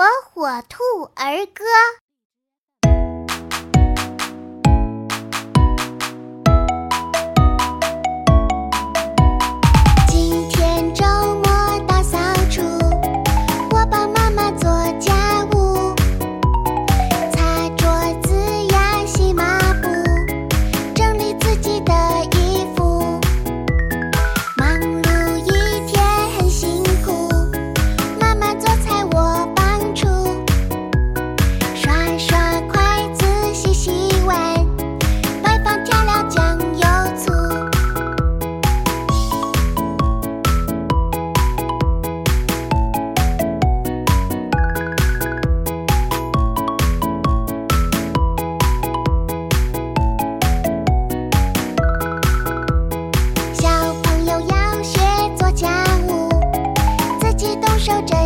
火火兔儿歌》。守着